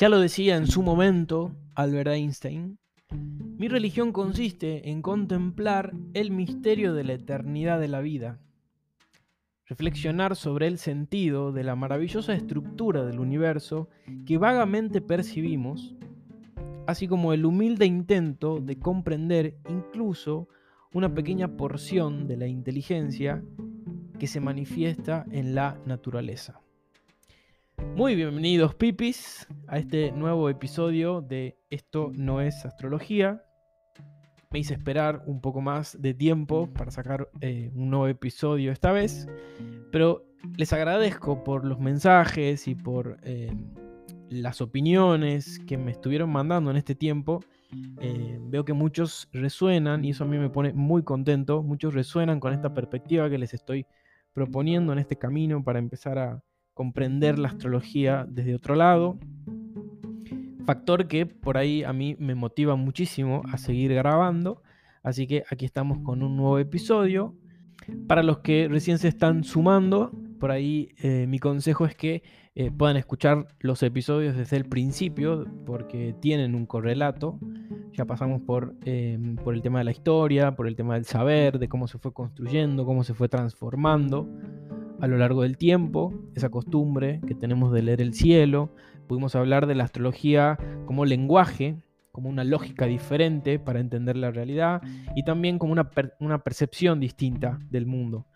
Ya lo decía en su momento Albert Einstein, mi religión consiste en contemplar el misterio de la eternidad de la vida, reflexionar sobre el sentido de la maravillosa estructura del universo que vagamente percibimos, así como el humilde intento de comprender incluso una pequeña porción de la inteligencia que se manifiesta en la naturaleza. Muy bienvenidos pipis a este nuevo episodio de Esto no es astrología. Me hice esperar un poco más de tiempo para sacar eh, un nuevo episodio esta vez, pero les agradezco por los mensajes y por eh, las opiniones que me estuvieron mandando en este tiempo. Eh, veo que muchos resuenan y eso a mí me pone muy contento. Muchos resuenan con esta perspectiva que les estoy proponiendo en este camino para empezar a, comprender la astrología desde otro lado. Factor que por ahí a mí me motiva muchísimo a seguir grabando. Así que aquí estamos con un nuevo episodio. Para los que recién se están sumando, por ahí eh, mi consejo es que eh, puedan escuchar los episodios desde el principio porque tienen un correlato. Ya pasamos por, eh, por el tema de la historia, por el tema del saber, de cómo se fue construyendo, cómo se fue transformando a lo largo del tiempo, esa costumbre que tenemos de leer el cielo. Pudimos hablar de la astrología como lenguaje, como una lógica diferente para entender la realidad y también como una, una percepción distinta del mundo.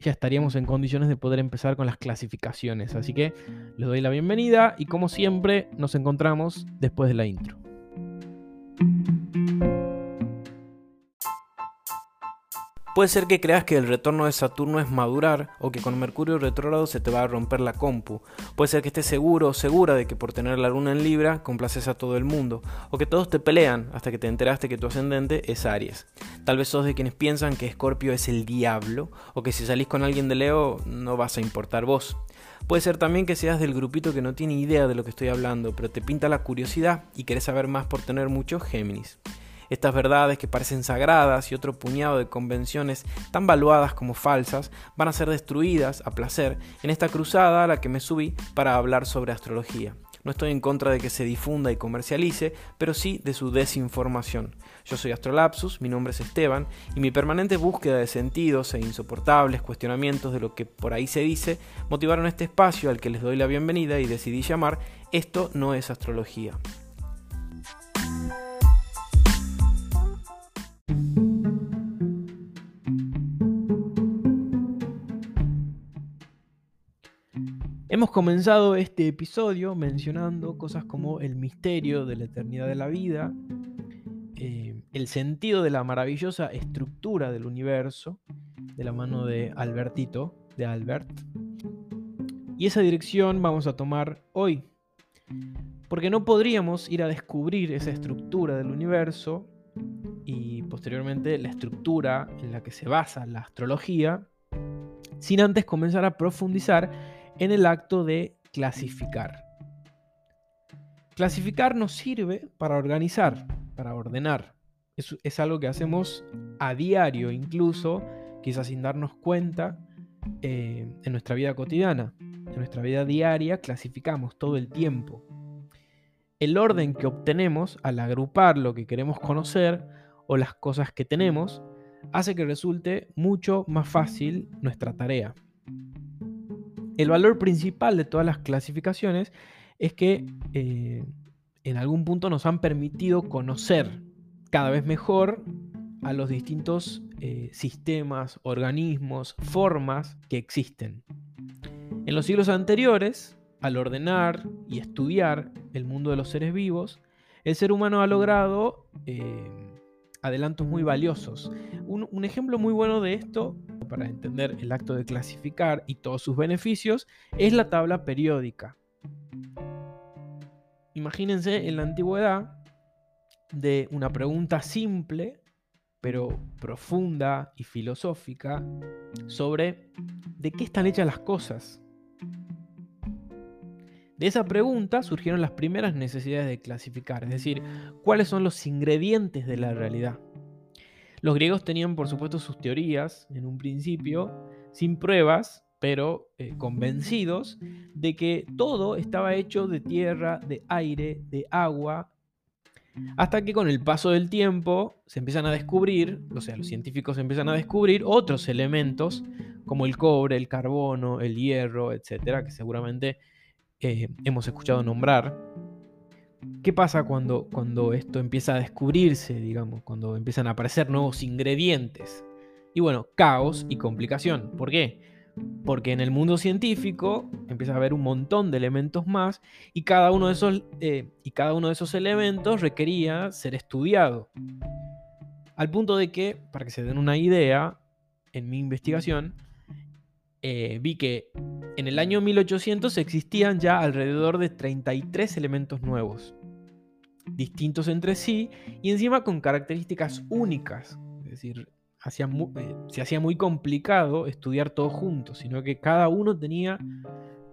Ya estaríamos en condiciones de poder empezar con las clasificaciones. Así que les doy la bienvenida y como siempre nos encontramos después de la intro. Puede ser que creas que el retorno de Saturno es madurar o que con Mercurio retrógrado se te va a romper la compu. Puede ser que estés seguro o segura de que por tener la luna en Libra complaces a todo el mundo o que todos te pelean hasta que te enteraste que tu ascendente es Aries. Tal vez sos de quienes piensan que Escorpio es el diablo o que si salís con alguien de Leo no vas a importar vos. Puede ser también que seas del grupito que no tiene idea de lo que estoy hablando, pero te pinta la curiosidad y querés saber más por tener mucho Géminis. Estas verdades que parecen sagradas y otro puñado de convenciones tan valuadas como falsas van a ser destruidas a placer en esta cruzada a la que me subí para hablar sobre astrología. No estoy en contra de que se difunda y comercialice, pero sí de su desinformación. Yo soy Astrolapsus, mi nombre es Esteban, y mi permanente búsqueda de sentidos e insoportables cuestionamientos de lo que por ahí se dice motivaron este espacio al que les doy la bienvenida y decidí llamar Esto no es astrología. Hemos comenzado este episodio mencionando cosas como el misterio de la eternidad de la vida, eh, el sentido de la maravillosa estructura del universo, de la mano de Albertito, de Albert. Y esa dirección vamos a tomar hoy, porque no podríamos ir a descubrir esa estructura del universo y posteriormente la estructura en la que se basa la astrología, sin antes comenzar a profundizar en el acto de clasificar. Clasificar nos sirve para organizar, para ordenar. Es, algo que hacemos a diario, incluso, quizás sin darnos cuenta, eh, en nuestra vida cotidiana. En nuestra vida diaria clasificamos todo el tiempo. El orden que obtenemos al agrupar lo que queremos conocer o las cosas que tenemos hace que resulte mucho más fácil nuestra tarea. El valor principal de todas las clasificaciones es que eh, en algún punto nos han permitido conocer cada vez mejor a los distintos eh, sistemas, organismos, formas que existen. En los siglos anteriores, al ordenar y estudiar el mundo de los seres vivos, el ser humano ha logrado eh, adelantos muy valiosos. un, ejemplo muy bueno de esto para entender el acto de clasificar y todos sus beneficios es la tabla periódica. Imagínense en la antigüedad de una pregunta simple, pero profunda y filosófica, sobre de qué están hechas las cosas. De esa pregunta surgieron las primeras necesidades de clasificar, es decir, cuáles son los ingredientes de la realidad. Los griegos tenían, por supuesto, sus teorías en un principio, sin pruebas, pero eh, convencidos de que todo estaba hecho de tierra, de aire, de agua, hasta que con el paso del tiempo se empiezan a descubrir, o sea, los científicos empiezan a descubrir otros elementos como el cobre, el carbono, el hierro, etcétera, que seguramente eh, hemos escuchado nombrar. ¿Qué pasa cuando, cuando esto empieza a descubrirse, digamos, cuando empiezan a aparecer nuevos ingredientes? Y bueno, caos y complicación. ¿Por qué? Porque en el mundo científico empieza a haber un montón de elementos más y cada uno de esos, eh, y cada uno de esos elementos requería ser estudiado. Al punto de que, para que se den una idea, en mi investigación, eh, vi que en el año 1800 existían ya alrededor de 33 elementos nuevos, distintos entre sí y encima con características únicas. Es decir, eh, se hacía muy complicado estudiar todos juntos, sino que cada uno tenía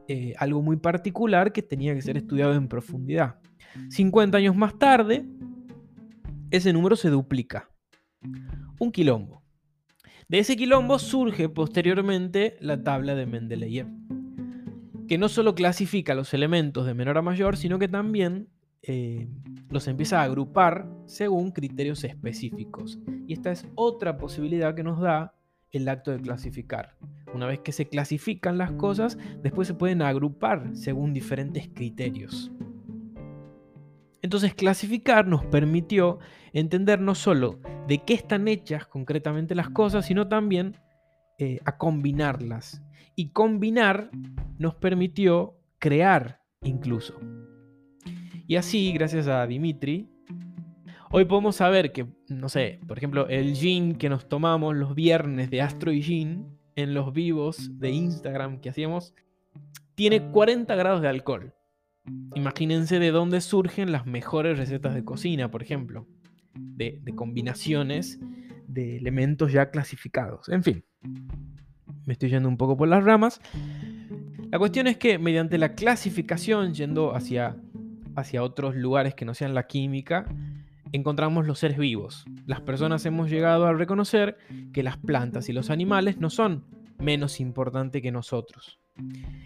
eh, algo muy particular que tenía que ser estudiado en profundidad. 50 años más tarde, ese número se duplica. Un quilombo. De ese quilombo surge posteriormente la tabla de Mendeleev, que no solo clasifica los elementos de menor a mayor, sino que también eh, los empieza a agrupar según criterios específicos. Y esta es otra posibilidad que nos da el acto de clasificar. Una vez que se clasifican las cosas, después se pueden agrupar según diferentes criterios. Entonces clasificar nos permitió entender no solo de qué están hechas concretamente las cosas, sino también eh, a combinarlas. Y combinar nos permitió crear incluso. Y así, gracias a Dimitri, hoy podemos saber que, no sé, por ejemplo, el gin que nos tomamos los viernes de Astro y Gin en los vivos de Instagram que hacíamos, tiene 40 grados de alcohol. Imagínense de dónde surgen las mejores recetas de cocina, por ejemplo, de, combinaciones de elementos ya clasificados. En fin, me estoy yendo un poco por las ramas. La cuestión es que mediante la clasificación, yendo hacia hacia otros lugares que no sean la química, encontramos los seres vivos. Las personas hemos llegado a reconocer que las plantas y los animales no son menos importantes que nosotros.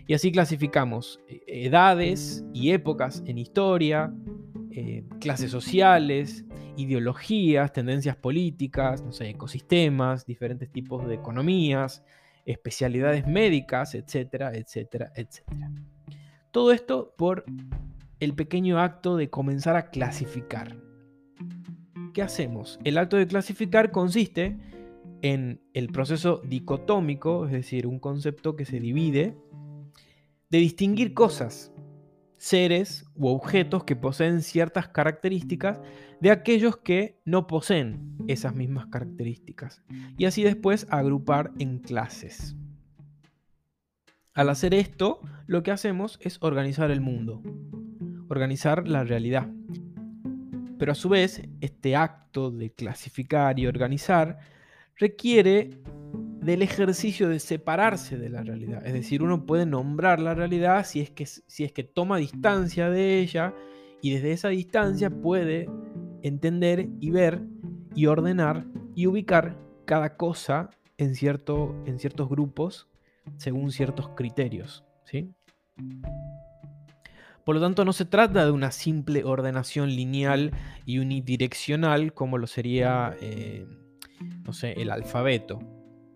Y así clasificamos eh, edades y épocas en historia, eh, clases sociales, ideologías, tendencias políticas, no sé, ecosistemas, diferentes tipos de economías, especialidades médicas, etcétera, etcétera, etcétera. Todo esto por el pequeño acto de comenzar a clasificar. ¿Qué hacemos? El acto de clasificar consiste en el proceso dicotómico, es decir, un concepto que se divide, de distinguir cosas, seres u objetos que poseen ciertas características de aquellos que no poseen esas mismas características. Y así después agrupar en clases. Al hacer esto, lo que hacemos es organizar el mundo organizar la realidad. Pero a su vez, este acto de clasificar y organizar requiere del ejercicio de separarse de la realidad. Es decir, uno puede nombrar la realidad si es que, si es que toma distancia de ella y desde esa distancia puede entender y ver y ordenar y ubicar cada cosa en, cierto, en ciertos grupos según ciertos criterios. ¿sí? Por lo tanto, no se trata de una simple ordenación lineal y unidireccional como lo sería, eh, no sé, el alfabeto,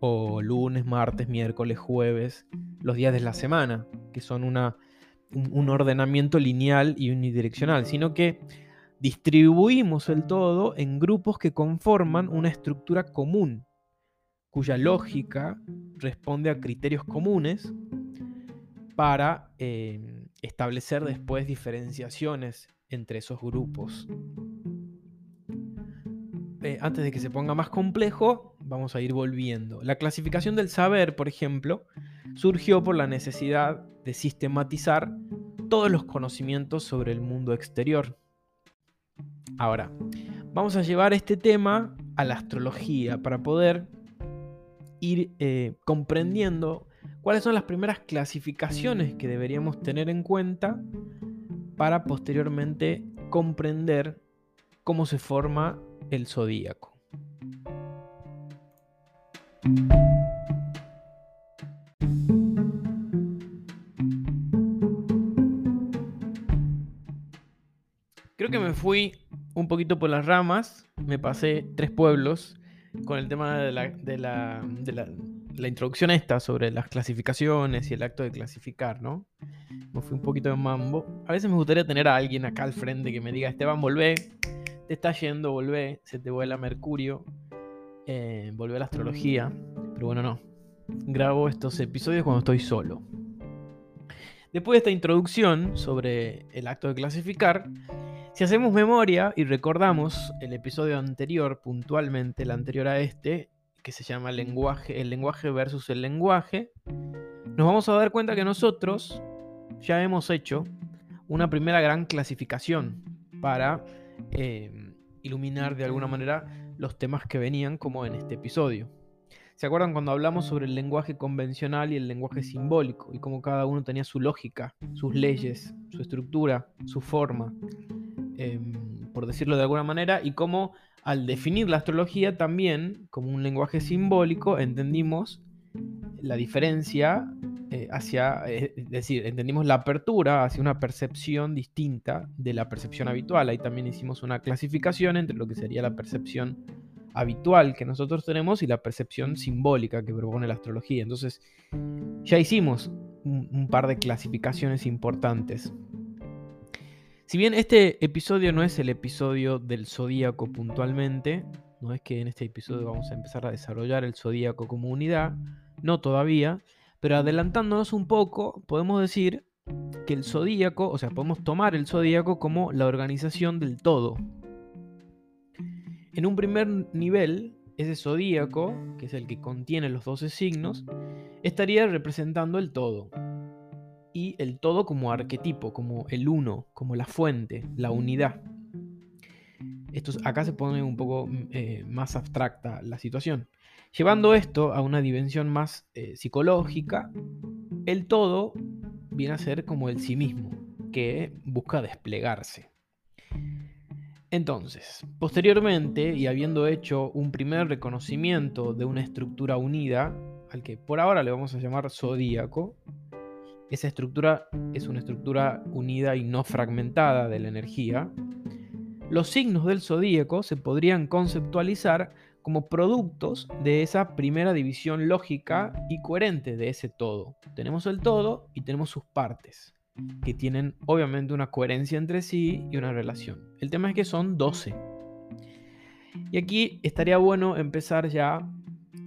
o lunes, martes, miércoles, jueves, los días de la semana, que son una, un ordenamiento lineal y unidireccional, sino que distribuimos el todo en grupos que conforman una estructura común, cuya lógica responde a criterios comunes para em, establecer después diferenciaciones entre esos grupos. Eh, antes de que se ponga más complejo, vamos a ir volviendo. La clasificación del saber, por ejemplo, surgió por la necesidad de sistematizar todos los conocimientos sobre el mundo exterior. Ahora, vamos a llevar este tema a la astrología para poder ir eh, comprendiendo cuáles son las primeras clasificaciones que deberíamos tener en cuenta para posteriormente comprender cómo se forma el zodíaco. Creo que me fui un poquito por las ramas, me pasé tres pueblos con el tema de la, introducción esta sobre las clasificaciones y el acto de clasificar, ¿no? Me fui un poquito de mambo. A veces me gustaría tener a alguien acá al frente que me diga, Esteban, volvé, te está yendo, volvé, se te vuela Mercurio, eh, volvé a la astrología. Pero bueno, no. Grabo estos episodios cuando estoy solo. Después de esta introducción sobre el acto de clasificar, si hacemos memoria y recordamos el episodio anterior, puntualmente el anterior a este, que se llama lenguaje, el lenguaje versus el lenguaje, nos vamos a dar cuenta que nosotros ya hemos hecho una primera gran clasificación para eh, iluminar de alguna manera los temas que venían como en este episodio. ¿Se acuerdan cuando hablamos sobre el lenguaje convencional y el lenguaje simbólico y cómo cada uno tenía su lógica, sus leyes, su estructura, su forma, em, por decirlo de alguna manera, y cómo al definir la astrología también como un lenguaje simbólico entendimos la diferencia eh, hacia, eh, es decir, entendimos la apertura hacia una percepción distinta de la percepción habitual. Ahí también hicimos una clasificación entre lo que sería la percepción habitual que nosotros tenemos y la percepción simbólica que propone la astrología. Entonces, ya hicimos un par de clasificaciones importantes. Si bien este episodio no es el episodio del zodíaco puntualmente, no es que en este episodio vamos a empezar a desarrollar el zodíaco como unidad, no todavía, pero adelantándonos un poco, podemos decir que el zodíaco, o sea, podemos tomar el zodíaco como la organización del todo. En un primer nivel, ese zodíaco, que es el que contiene los 12 signos, estaría representando el todo y el todo como arquetipo, como el uno, como la fuente, la unidad. Esto, acá se pone un poco mm, eh, más abstracta la situación. Llevando esto a una dimensión más eh, psicológica, el todo viene a ser como el sí mismo, que busca desplegarse. Entonces, posteriormente, y habiendo hecho un primer reconocimiento de una estructura unida, al que por ahora le vamos a llamar zodíaco, esa estructura es una estructura unida y no fragmentada de la energía. Los signos del zodíaco se podrían conceptualizar como productos de esa primera división lógica y coherente de ese todo. Tenemos el todo y tenemos sus partes, que tienen obviamente una coherencia entre sí y una relación. El tema es que son 12. Y aquí estaría bueno empezar ya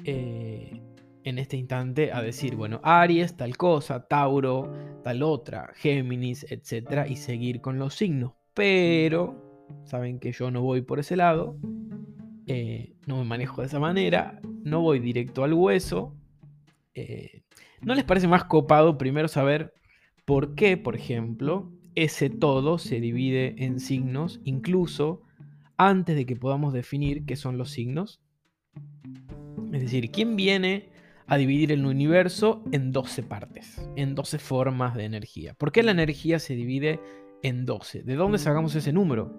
eh, en este instante a decir, bueno, Aries, tal cosa, Tauro, tal otra, Géminis, etc. Y seguir con los signos. Pero, saben que yo no voy por ese lado, eh, no me manejo de esa manera, no voy directo al hueso. Eh, ¿No les parece más copado primero saber por qué, por ejemplo, ese todo se divide en signos, incluso antes de que podamos definir qué son los signos? Es decir, ¿quién viene a dividir el universo en 12 partes, en 12 formas de energía. ¿Por qué la energía se divide en 12? ¿De dónde sacamos ese número?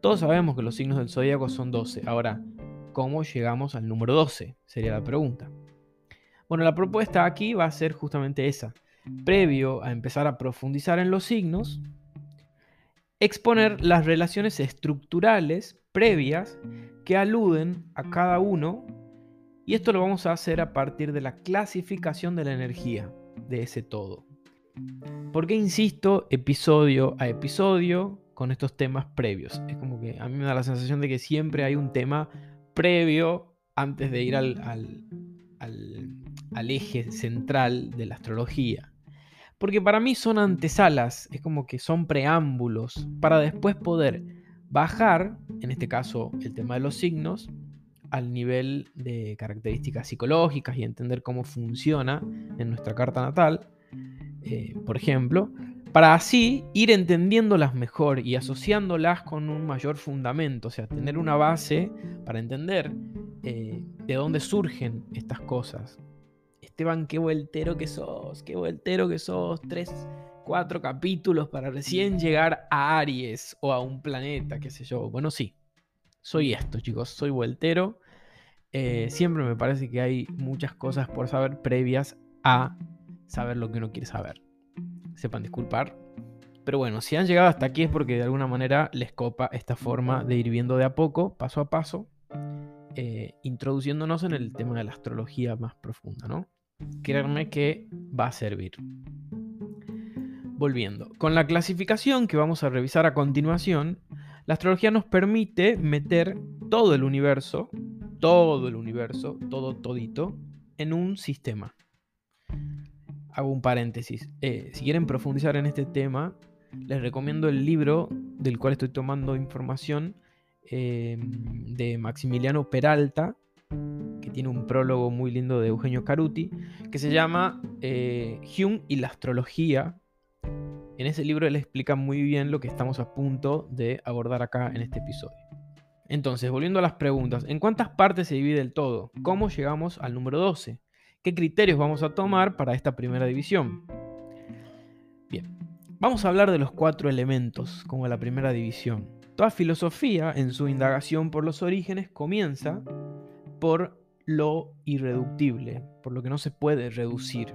Todos sabemos que los signos del zodíaco son 12. Ahora, ¿cómo llegamos al número 12? Sería la pregunta. Bueno, la propuesta aquí va a ser justamente esa. Previo a empezar a profundizar en los signos, exponer las relaciones estructurales previas que aluden a cada uno y esto lo vamos a hacer a partir de la clasificación de la energía de ese todo. ¿Por qué insisto episodio a episodio con estos temas previos? Es como que a mí me da la sensación de que siempre hay un tema previo antes de ir al, al eje central de la astrología. Porque para mí son antesalas, es como que son preámbulos para después poder bajar, en este caso el tema de los signos, al nivel de características psicológicas y entender cómo funciona en nuestra carta natal, eh, por ejemplo, para así ir entendiéndolas mejor y asociándolas con un mayor fundamento, o sea, tener una base para entender eh, de dónde surgen estas cosas. Esteban, qué vueltero que sos, qué vueltero que sos, tres, cuatro capítulos para recién llegar a Aries o a un planeta, qué sé yo. Bueno, sí, soy esto, chicos, soy vueltero. Eh, siempre me parece que hay muchas cosas por saber previas a saber lo que uno quiere saber. Sepan disculpar. Pero bueno, si han llegado hasta aquí es porque de alguna manera les copa esta forma de ir viendo de a poco, paso a paso, eh, introduciéndonos en el tema de la astrología más profunda, ¿no? Créanme que va a servir. Volviendo, con la clasificación que vamos a revisar a continuación, la astrología nos permite meter todo el universo, todo el universo, todo todito, en un sistema. Hago un paréntesis. Eh, si quieren profundizar en este tema, les recomiendo el libro del cual estoy tomando información em, de Maximiliano Peralta, que tiene un prólogo muy lindo de Eugenio Caruti, que se llama eh, Hume y la astrología. En ese libro él explica muy bien lo que estamos a punto de abordar acá en este episodio. Entonces, volviendo a las preguntas, ¿en cuántas partes se divide el todo? ¿Cómo llegamos al número 12? ¿Qué criterios vamos a tomar para esta primera división? Bien, vamos a hablar de los cuatro elementos como la primera división. Toda filosofía, en su indagación por los orígenes, comienza por lo irreductible, por lo que no se puede reducir,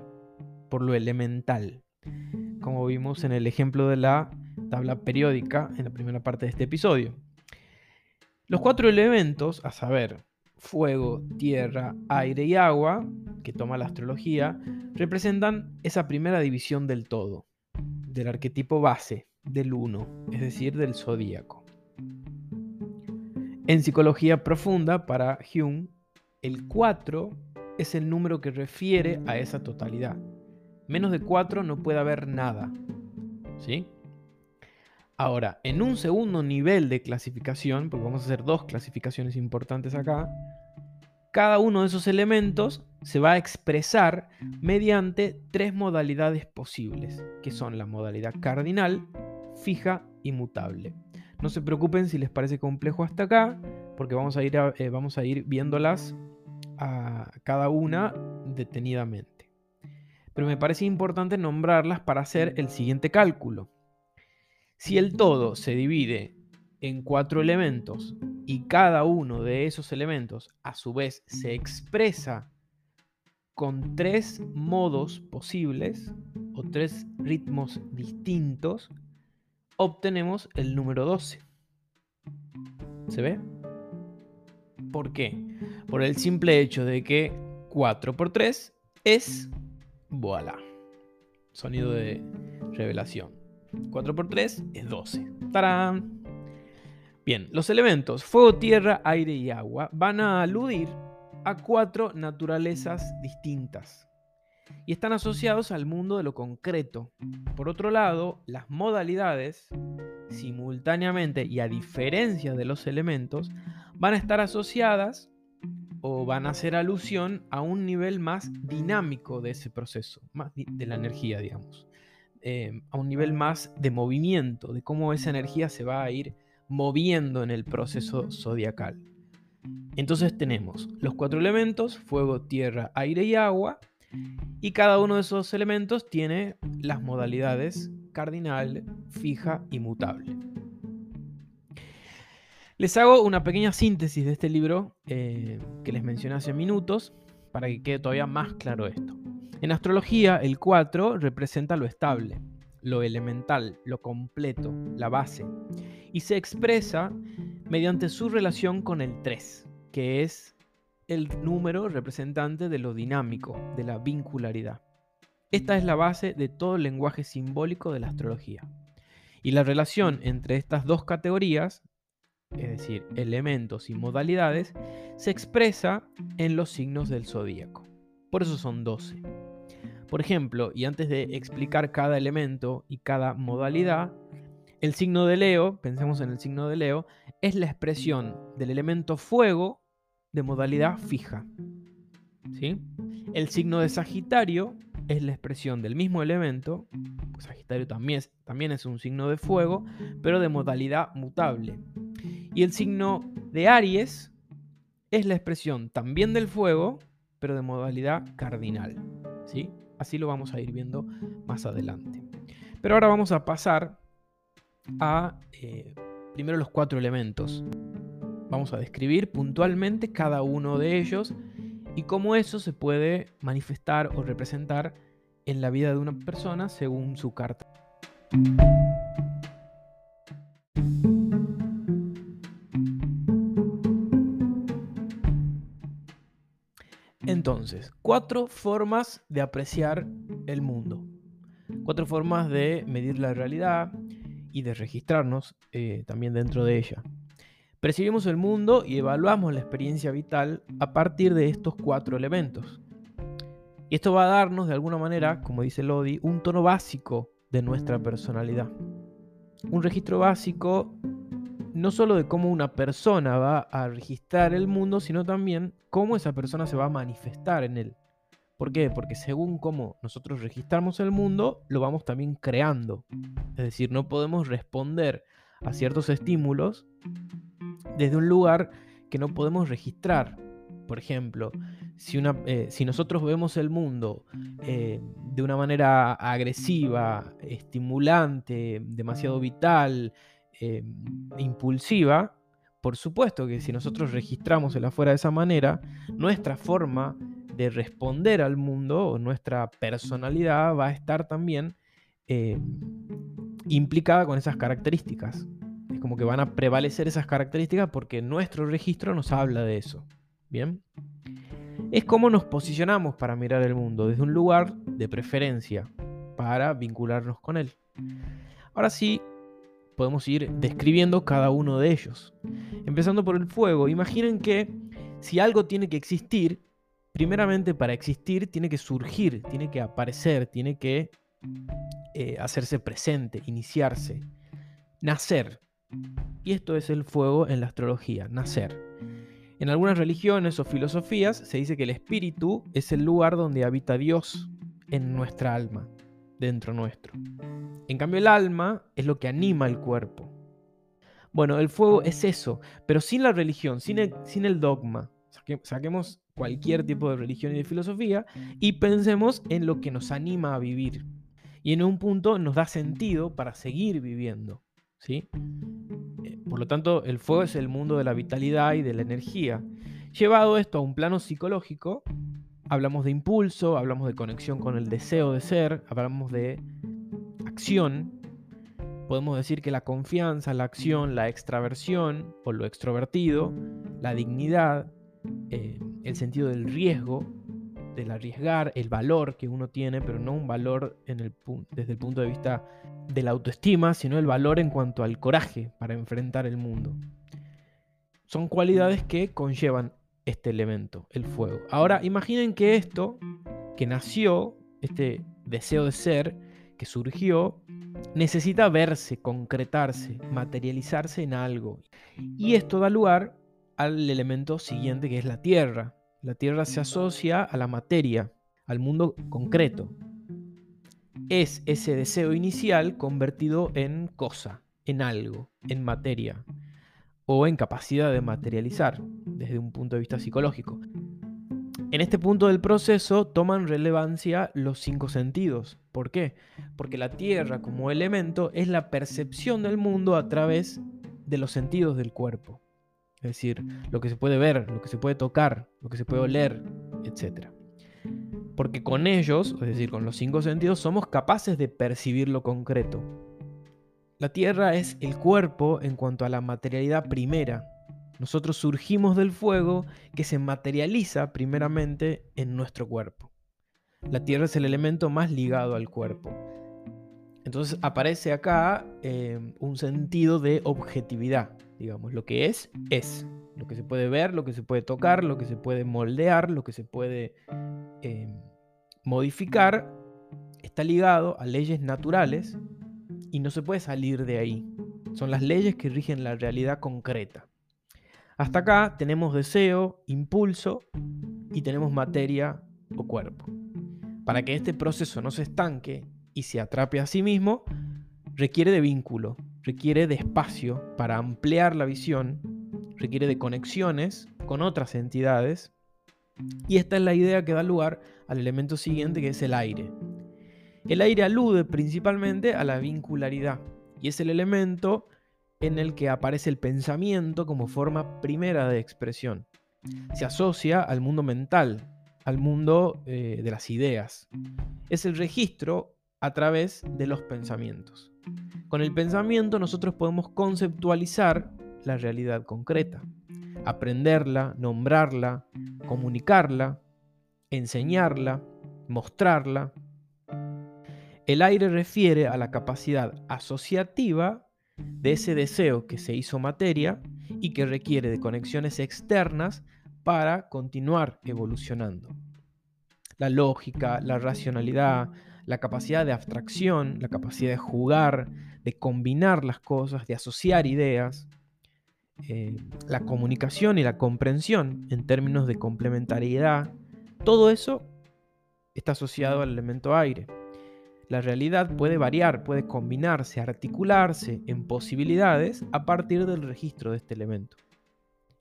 por lo elemental, como vimos en el ejemplo de la tabla periódica en la primera parte de este episodio. Los cuatro elementos, a saber, fuego, tierra, aire y agua, que toma la astrología, representan esa primera división del todo, del arquetipo base, del uno, es decir, del zodíaco. En psicología profunda, para Hume, el 4 es el número que refiere a esa totalidad. Menos de 4 no puede haber nada. ¿Sí? Ahora, en un segundo nivel de clasificación, porque vamos a hacer dos clasificaciones importantes acá, cada uno de esos elementos se va a expresar mediante tres modalidades posibles, que son la modalidad cardinal, fija y mutable. No se preocupen si les parece complejo hasta acá, porque vamos a ir, eh, vamos a ir viéndolas a cada una detenidamente. Pero me parece importante nombrarlas para hacer el siguiente cálculo. Si el todo se divide en cuatro elementos y cada uno de esos elementos a su vez se expresa con tres modos posibles o tres ritmos distintos, obtenemos el número 12. ¿Se ve? ¿Por qué? Por el simple hecho de que 4 por 3 es voilà. Sonido de revelación. 4 por 3 es 12. ¡Tarán! Bien, los elementos fuego, tierra, aire y agua van a aludir a cuatro naturalezas distintas y están asociados al mundo de lo concreto. Por otro lado, las modalidades, simultáneamente y a diferencia de los elementos, van a estar asociadas o van a hacer alusión a un nivel más dinámico de ese proceso, más de la energía, digamos. Eh, a un nivel más de movimiento, de cómo esa energía se va a ir moviendo en el proceso zodiacal. Entonces tenemos los cuatro elementos, fuego, tierra, aire y agua, y cada uno de esos elementos tiene las modalidades cardinal, fija y mutable. Les hago una pequeña síntesis de este libro eh, que les mencioné hace minutos para que quede todavía más claro esto. En astrología, el 4 representa lo estable, lo elemental, lo completo, la base, y se expresa mediante su relación con el 3, que es el número representante de lo dinámico, de la vincularidad. Esta es la base de todo el lenguaje simbólico de la astrología. Y la relación entre estas dos categorías, es decir, elementos y modalidades, se expresa en los signos del zodíaco. Por eso son 12. Por ejemplo, y antes de explicar cada elemento y cada modalidad, el signo de Leo, pensemos en el signo de Leo, es la expresión del elemento fuego de modalidad fija. ¿Sí? El signo de Sagitario es la expresión del mismo elemento, pues Sagitario también es, también es un signo de fuego, pero de modalidad mutable. Y el signo de Aries es la expresión también del fuego, pero de modalidad cardinal. ¿sí? Así lo vamos a ir viendo más adelante. Pero ahora vamos a pasar a eh, primero los cuatro elementos. Vamos a describir puntualmente cada uno de ellos y cómo eso se puede manifestar o representar en la vida de una persona según su carta. Entonces, cuatro formas de apreciar el mundo. Cuatro formas de medir la realidad y de registrarnos eh, también dentro de ella. Percibimos el mundo y evaluamos la experiencia vital a partir de estos cuatro elementos. Y esto va a darnos, de alguna manera, como dice Lodi, un tono básico de nuestra personalidad. Un registro básico no solo de cómo una persona va a registrar el mundo, sino también cómo esa persona se va a manifestar en él. ¿Por qué? Porque según cómo nosotros registramos el mundo, lo vamos también creando. Es decir, no podemos responder a ciertos estímulos desde un lugar que no podemos registrar. Por ejemplo, si, eh, nosotros vemos el mundo eh, de una manera agresiva, estimulante, demasiado vital, eh, impulsiva, por supuesto que si nosotros registramos el afuera de esa manera, nuestra forma de responder al mundo o nuestra personalidad va a estar también eh, implicada con esas características. Es como que van a prevalecer esas características porque nuestro registro nos habla de eso. Bien. Es como nos posicionamos para mirar el mundo, desde un lugar de preferencia, para vincularnos con él. Ahora sí, podemos ir describiendo cada uno de ellos. Empezando por el fuego, imaginen que si algo tiene que existir, primeramente para existir tiene que surgir, tiene que aparecer, tiene que eh, hacerse presente, iniciarse, nacer. Y esto es el fuego en la astrología, nacer. En algunas religiones o filosofías se dice que el espíritu es el lugar donde habita Dios en nuestra alma dentro nuestro. En cambio el alma es lo que anima el cuerpo. Bueno, el fuego es eso, pero sin la religión, sin el, dogma. saquemos cualquier tipo de religión y de filosofía y pensemos en lo que nos anima a vivir. Y en un punto nos da sentido para seguir viviendo. ¿sí? Eh, por lo tanto, el fuego es el mundo de la vitalidad y de la energía. Llevado esto a un plano psicológico, hablamos de impulso, hablamos de conexión con el deseo de ser, hablamos de acción. Podemos decir que la confianza, la acción, la extraversión o lo extrovertido, la dignidad, eh, el sentido del riesgo, del arriesgar, el valor que uno tiene, pero no un valor desde el punto de vista de la autoestima, sino el valor en cuanto al coraje para enfrentar el mundo. Son cualidades que conllevan este elemento, el fuego. Ahora, imaginen que esto, que nació, este deseo de ser, que surgió, necesita verse, concretarse, materializarse en algo. Y esto da lugar al elemento siguiente que es la tierra. La tierra se asocia a la materia, al mundo concreto. Es ese deseo inicial convertido en cosa, en algo, en materia o en capacidad de materializar desde un punto de vista psicológico. En este punto del proceso toman relevancia los cinco sentidos. ¿Por qué? Porque la Tierra como elemento es la percepción del mundo a través de los sentidos del cuerpo. Es decir, lo que se puede ver, lo que se puede tocar, lo que se puede oler, etc. Porque con ellos, es decir, con los cinco sentidos, somos capaces de percibir lo concreto, la tierra es el cuerpo en cuanto a la materialidad primera. Nosotros surgimos del fuego que se materializa primeramente en nuestro cuerpo. La tierra es el elemento más ligado al cuerpo. Entonces aparece acá eh, un sentido de objetividad, digamos, lo que es, es. Lo que se puede ver, lo que se puede tocar, lo que se puede moldear, lo que se puede eh, modificar, está ligado a leyes naturales y no se puede salir de ahí. Son las leyes que rigen la realidad concreta. Hasta acá tenemos deseo, impulso y tenemos materia o cuerpo. Para que este proceso no se estanque y se atrape a sí mismo, requiere de vínculo, requiere de espacio para ampliar la visión, requiere de conexiones con otras entidades. Y esta es la idea que da lugar al elemento siguiente que es el aire. El aire alude principalmente a la vincularidad y es el elemento en el que aparece el pensamiento como forma primera de expresión. Se asocia al mundo mental, al mundo eh, de las ideas. Es el registro a través de los pensamientos. Con el pensamiento nosotros podemos conceptualizar la realidad concreta, aprenderla, nombrarla, comunicarla, enseñarla, mostrarla. El aire refiere a la capacidad asociativa de ese deseo que se hizo materia y que requiere de conexiones externas para continuar evolucionando. La lógica, la racionalidad, la capacidad de abstracción, la capacidad de jugar, de combinar las cosas, de asociar ideas, eh, la comunicación y la comprensión en términos de complementariedad, todo eso está asociado al elemento aire. La realidad puede variar, puede combinarse, articularse en posibilidades a partir del registro de este elemento.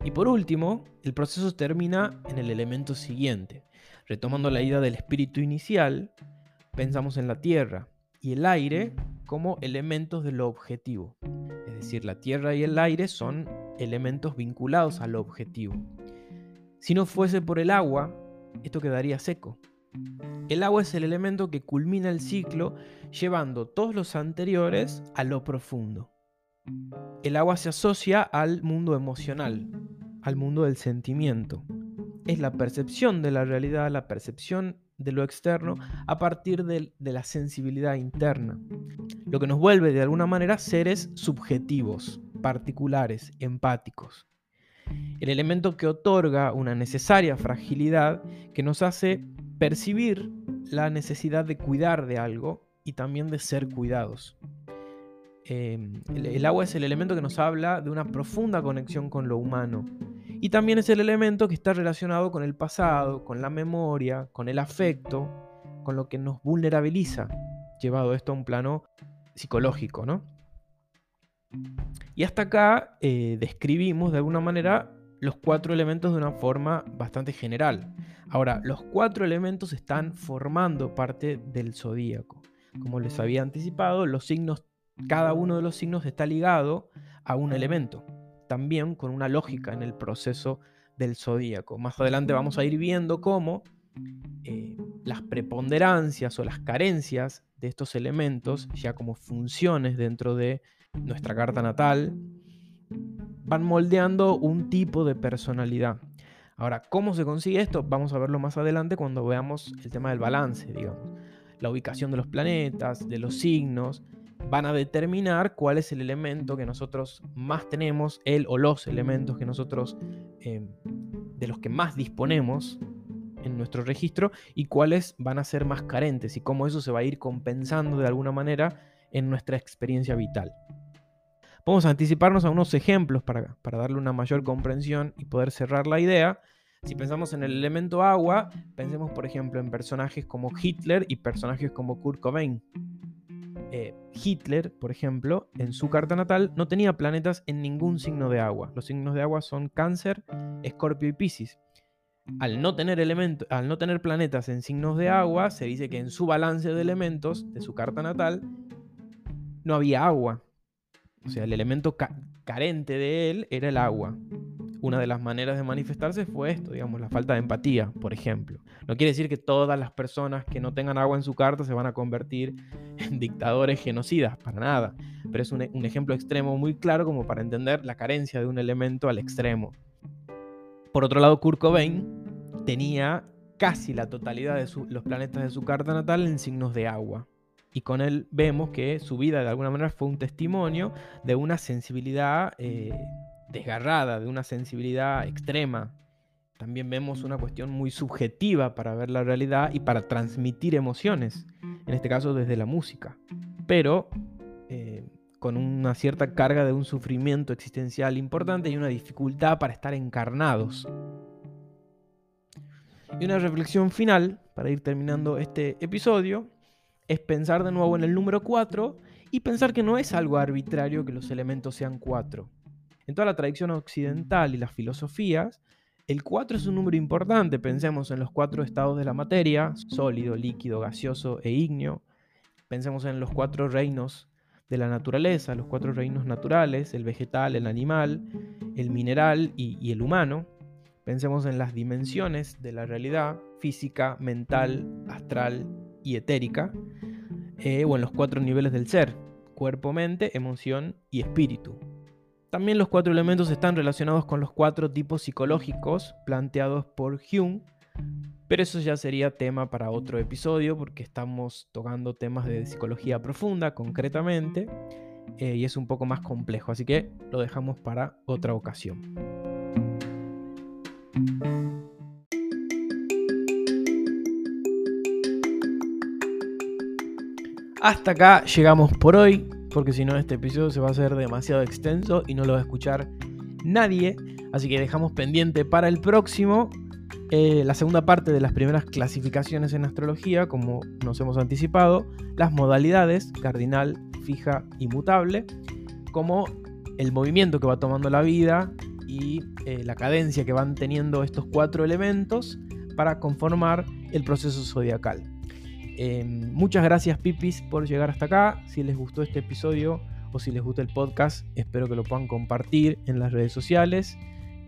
Y por último, el proceso termina en el elemento siguiente. Retomando la idea del espíritu inicial, pensamos en la tierra y el aire como elementos de lo objetivo. Es decir, la tierra y el aire son elementos vinculados al objetivo. Si no fuese por el agua, esto quedaría seco. El agua es el elemento que culmina el ciclo llevando todos los anteriores a lo profundo. El agua se asocia al mundo emocional, al mundo del sentimiento. Es la percepción de la realidad, la percepción de lo externo a partir de, la sensibilidad interna. Lo que nos vuelve de alguna manera seres subjetivos, particulares, empáticos. El elemento que otorga una necesaria fragilidad que nos hace percibir la necesidad de cuidar de algo y también de ser cuidados. Em, el, agua es el elemento que nos habla de una profunda conexión con lo humano. Y también es el elemento que está relacionado con el pasado, con la memoria, con el afecto, con lo que nos vulnerabiliza, llevado esto a un plano psicológico, ¿no? Y hasta acá eh, describimos de alguna manera los cuatro elementos de una forma bastante general. Ahora, los cuatro elementos están formando parte del zodíaco. Como les había anticipado, los signos, cada uno de los signos está ligado a un elemento, también con una lógica en el proceso del zodíaco. Más adelante vamos a ir viendo cómo eh, las preponderancias o las carencias de estos elementos, ya como funciones dentro de nuestra carta natal, van moldeando un tipo de personalidad. Ahora, ¿cómo se consigue esto? Vamos a verlo más adelante cuando veamos el tema del balance, digamos. La ubicación de los planetas, de los signos, van a determinar cuál es el elemento que nosotros más tenemos, el o los elementos que nosotros, eh, de los que más disponemos en nuestro registro y cuáles van a ser más carentes y cómo eso se va a ir compensando de alguna manera en nuestra experiencia vital. Vamos a anticiparnos a unos ejemplos para, darle una mayor comprensión y poder cerrar la idea. Si pensamos en el elemento agua, pensemos por ejemplo en personajes como Hitler y personajes como Kurt Cobain. Eh, Hitler, por ejemplo, en su carta natal no tenía planetas en ningún signo de agua. Los signos de agua son Cáncer, Escorpio y Piscis. Al no, tener al no tener planetas en signos de agua, se dice que en su balance de elementos de su carta natal no había agua. O sea, el elemento carente de él era el agua. Una de las maneras de manifestarse fue esto, digamos, la falta de empatía, por ejemplo. No quiere decir que todas las personas que no tengan agua en su carta se van a convertir en dictadores genocidas, para nada. Pero es un, ejemplo extremo muy claro como para entender la carencia de un elemento al extremo. Por otro lado, Kurt Cobain tenía casi la totalidad de los planetas de su carta natal en signos de agua y con él vemos que su vida de alguna manera fue un testimonio de una sensibilidad eh, desgarrada, de una sensibilidad extrema. También vemos una cuestión muy subjetiva para ver la realidad y para transmitir emociones, en este caso desde la música, pero eh, con una cierta carga de un sufrimiento existencial importante y una dificultad para estar encarnados. Y una reflexión final, para ir terminando este episodio, es pensar de nuevo en el número 4 y pensar que no es algo arbitrario que los elementos sean 4. En toda la tradición occidental y las filosofías, el 4 es un número importante. Pensemos en los cuatro estados de la materia, sólido, líquido, gaseoso e ígneo. Pensemos en los cuatro reinos de la naturaleza, los cuatro reinos naturales, el vegetal, el animal, el mineral y, y el humano. Pensemos en las dimensiones de la realidad, física, mental, astral y etérica. eh, o en los cuatro niveles del ser, cuerpo, mente, emoción y espíritu. También los cuatro elementos están relacionados con los cuatro tipos psicológicos planteados por Hume, pero eso ya sería tema para otro episodio porque estamos tocando temas de psicología profunda concretamente eh, y es un poco más complejo, así que lo dejamos para otra ocasión. Hasta acá llegamos por hoy, porque si no este episodio se va a hacer demasiado extenso y no lo va a escuchar nadie, así que dejamos pendiente para el próximo eh, la segunda parte de las primeras clasificaciones en astrología, como nos hemos anticipado, las modalidades, cardinal, fija y mutable, como el movimiento que va tomando la vida y eh, la cadencia que van teniendo estos cuatro elementos para conformar el proceso zodiacal. Em, muchas gracias Pipis por llegar hasta acá. Si les gustó este episodio o si les gusta el podcast, espero que lo puedan compartir en las redes sociales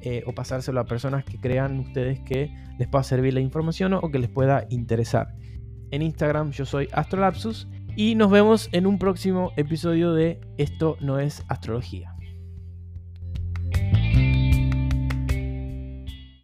eh, o pasárselo a personas que crean ustedes que les pueda servir la información o que les pueda interesar. En Instagram yo soy Astrolapsus y nos vemos en un próximo episodio de Esto no es astrología.